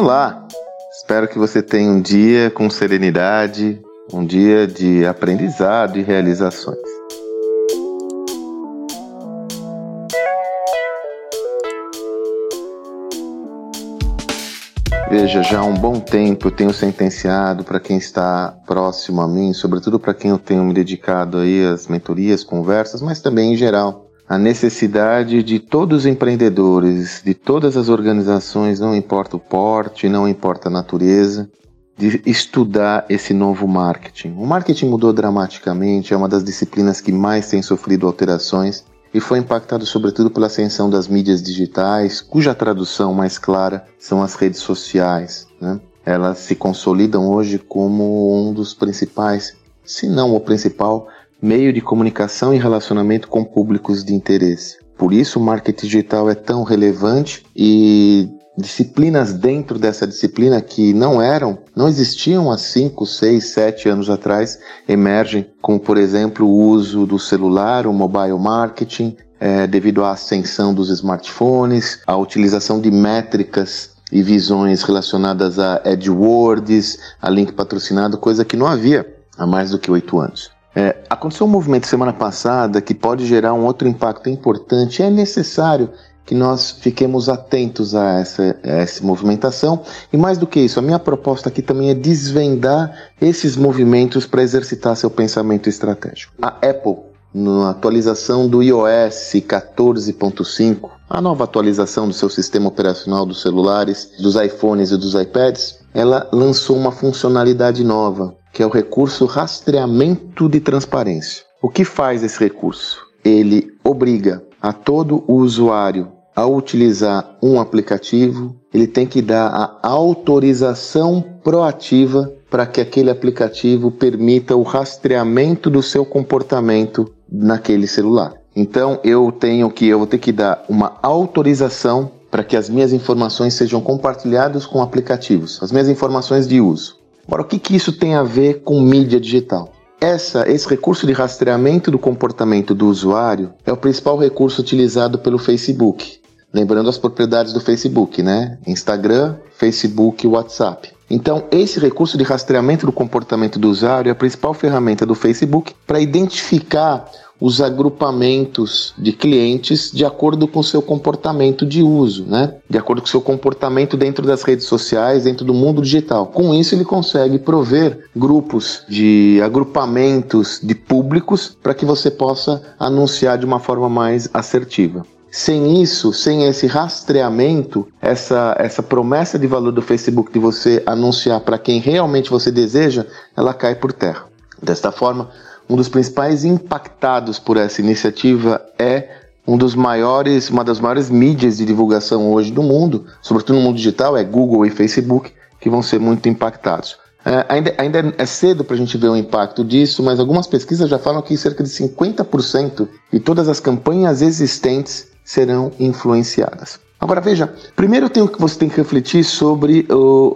Olá! Espero que você tenha um dia com serenidade, um dia de aprendizado e realizações. Veja, já há um bom tempo eu tenho sentenciado para quem está próximo a mim, sobretudo para quem eu tenho me dedicado aí às mentorias, conversas, mas também em geral, a necessidade de todos os empreendedores, de todas as organizações, não importa o porte, não importa a natureza, de estudar esse novo marketing. O marketing mudou dramaticamente, é uma das disciplinas que mais tem sofrido alterações e foi impactado sobretudo pela ascensão das mídias digitais, cuja tradução mais clara são as redes sociais. Né? Elas se consolidam hoje como um dos principais, se não o principal, meio de comunicação e relacionamento com públicos de interesse. Por isso, o marketing digital é tão relevante e disciplinas dentro dessa disciplina que não eram, não existiam há 5, 6, 7 anos atrás, emergem, como por exemplo o uso do celular, o mobile marketing, é, devido à ascensão dos smartphones, a utilização de métricas e visões relacionadas a AdWords, a link patrocinado, coisa que não havia há mais do que oito anos. É, aconteceu um movimento semana passada que pode gerar um outro impacto importante. É necessário que nós fiquemos atentos a essa, a essa movimentação. E mais do que isso, a minha proposta aqui também é desvendar esses movimentos para exercitar seu pensamento estratégico. A Apple, na atualização do iOS 14.5, a nova atualização do seu sistema operacional dos celulares, dos iPhones e dos iPads, ela lançou uma funcionalidade nova, que é o recurso rastreamento de transparência. O que faz esse recurso? Ele obriga a todo o usuário ao utilizar um aplicativo, ele tem que dar a autorização proativa para que aquele aplicativo permita o rastreamento do seu comportamento naquele celular. Então eu tenho que eu vou ter que dar uma autorização para que as minhas informações sejam compartilhadas com aplicativos, as minhas informações de uso. Agora, o que, que isso tem a ver com mídia digital? Essa, esse recurso de rastreamento do comportamento do usuário é o principal recurso utilizado pelo Facebook. Lembrando as propriedades do Facebook, né? Instagram, Facebook e WhatsApp. Então, esse recurso de rastreamento do comportamento do usuário é a principal ferramenta do Facebook para identificar os agrupamentos de clientes de acordo com o seu comportamento de uso, né? De acordo com o seu comportamento dentro das redes sociais, dentro do mundo digital. Com isso, ele consegue prover grupos de agrupamentos de públicos para que você possa anunciar de uma forma mais assertiva. Sem isso, sem esse rastreamento, essa, essa promessa de valor do Facebook de você anunciar para quem realmente você deseja, ela cai por terra. Desta forma, um dos principais impactados por essa iniciativa é um dos maiores, uma das maiores mídias de divulgação hoje do mundo, sobretudo no mundo digital, é Google e Facebook, que vão ser muito impactados. É, ainda, ainda é cedo para a gente ver o impacto disso, mas algumas pesquisas já falam que cerca de 50% de todas as campanhas existentes serão influenciadas. Agora veja, primeiro tenho que você tem que refletir sobre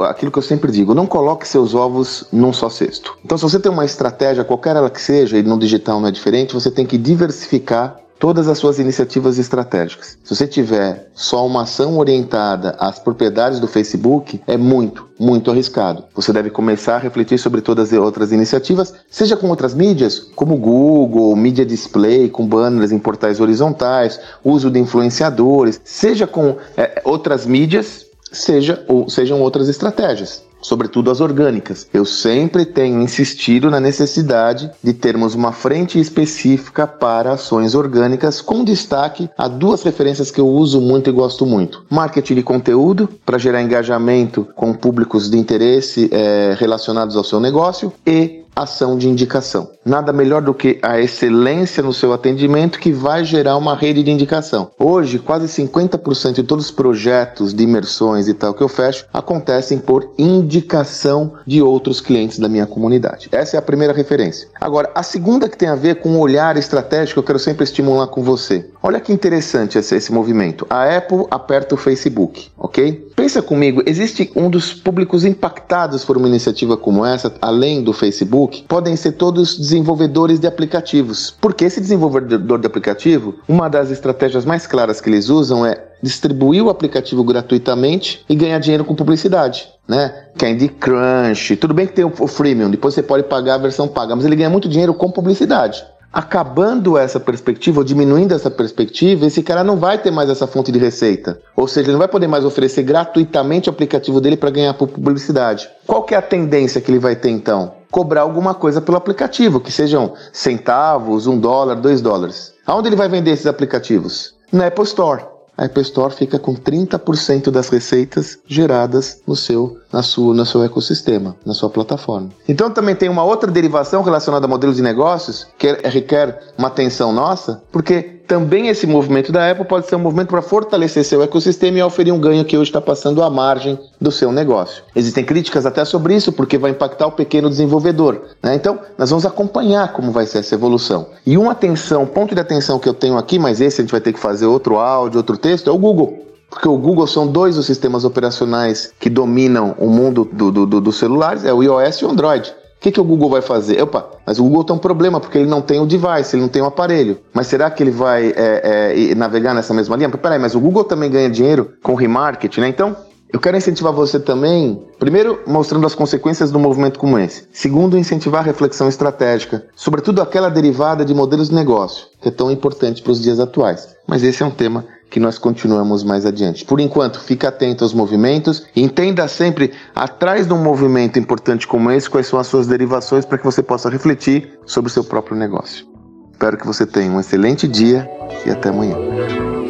aquilo que eu sempre digo: não coloque seus ovos num só cesto. Então, se você tem uma estratégia, qualquer ela que seja, e no digital não é diferente, você tem que diversificar todas as suas iniciativas estratégicas. Se você tiver só uma ação orientada às propriedades do Facebook, é muito, muito arriscado. Você deve começar a refletir sobre todas as outras iniciativas, seja com outras mídias, como Google, mídia display, com banners em portais horizontais, uso de influenciadores, seja com é, outras mídias, seja ou sejam outras estratégias sobretudo as orgânicas. Eu sempre tenho insistido na necessidade de termos uma frente específica para ações orgânicas, com destaque a duas referências que eu uso muito e gosto muito: marketing de conteúdo, para gerar engajamento com públicos de interesse é, relacionados ao seu negócio, e ação de indicação. Nada melhor do que a excelência no seu atendimento que vai gerar uma rede de indicação. Hoje, quase 50% de todos os projetos de imersões e tal que eu fecho acontecem por indicação de outros clientes da minha comunidade. Essa é a primeira referência. Agora, a segunda que tem a ver com o olhar estratégico, eu quero sempre estimular com você. Olha que interessante esse, esse movimento. A Apple aperta o Facebook, ok? Pensa comigo, existe um dos públicos impactados por uma iniciativa como essa, além do Facebook, Facebook podem ser todos desenvolvedores de aplicativos. Porque esse desenvolvedor de aplicativo, uma das estratégias mais claras que eles usam é distribuir o aplicativo gratuitamente e ganhar dinheiro com publicidade. Né? Candy Crush, tudo bem que tem o freemium, depois você pode pagar a versão paga, mas ele ganha muito dinheiro com publicidade acabando essa perspectiva, ou diminuindo essa perspectiva, esse cara não vai ter mais essa fonte de receita. Ou seja, ele não vai poder mais oferecer gratuitamente o aplicativo dele para ganhar publicidade. Qual que é a tendência que ele vai ter então? Cobrar alguma coisa pelo aplicativo, que sejam centavos, um dólar, dois dólares. Aonde ele vai vender esses aplicativos? Na Apple Store a Apple Store fica com 30% das receitas geradas no seu, na sua, no seu ecossistema, na sua plataforma. Então também tem uma outra derivação relacionada a modelos de negócios que requer uma atenção nossa, porque também esse movimento da Apple pode ser um movimento para fortalecer seu ecossistema e oferecer um ganho que hoje está passando à margem do seu negócio. Existem críticas até sobre isso, porque vai impactar o pequeno desenvolvedor. Né? Então, nós vamos acompanhar como vai ser essa evolução. E uma atenção, ponto de atenção que eu tenho aqui, mas esse a gente vai ter que fazer outro áudio, outro texto, é o Google. Porque o Google são dois os sistemas operacionais que dominam o mundo dos do, do, do celulares, é o iOS e o Android que, que o Google vai fazer? Opa, mas o Google tem um problema porque ele não tem o device, ele não tem o aparelho. Mas será que ele vai é, é, navegar nessa mesma linha? Peraí, mas o Google também ganha dinheiro com remarketing, né? Então, eu quero incentivar você também, primeiro, mostrando as consequências do movimento como esse. Segundo, incentivar a reflexão estratégica, sobretudo aquela derivada de modelos de negócio, que é tão importante para os dias atuais. Mas esse é um tema que nós continuamos mais adiante. Por enquanto, fique atento aos movimentos e entenda sempre, atrás de um movimento importante como esse, quais são as suas derivações para que você possa refletir sobre o seu próprio negócio. Espero que você tenha um excelente dia e até amanhã.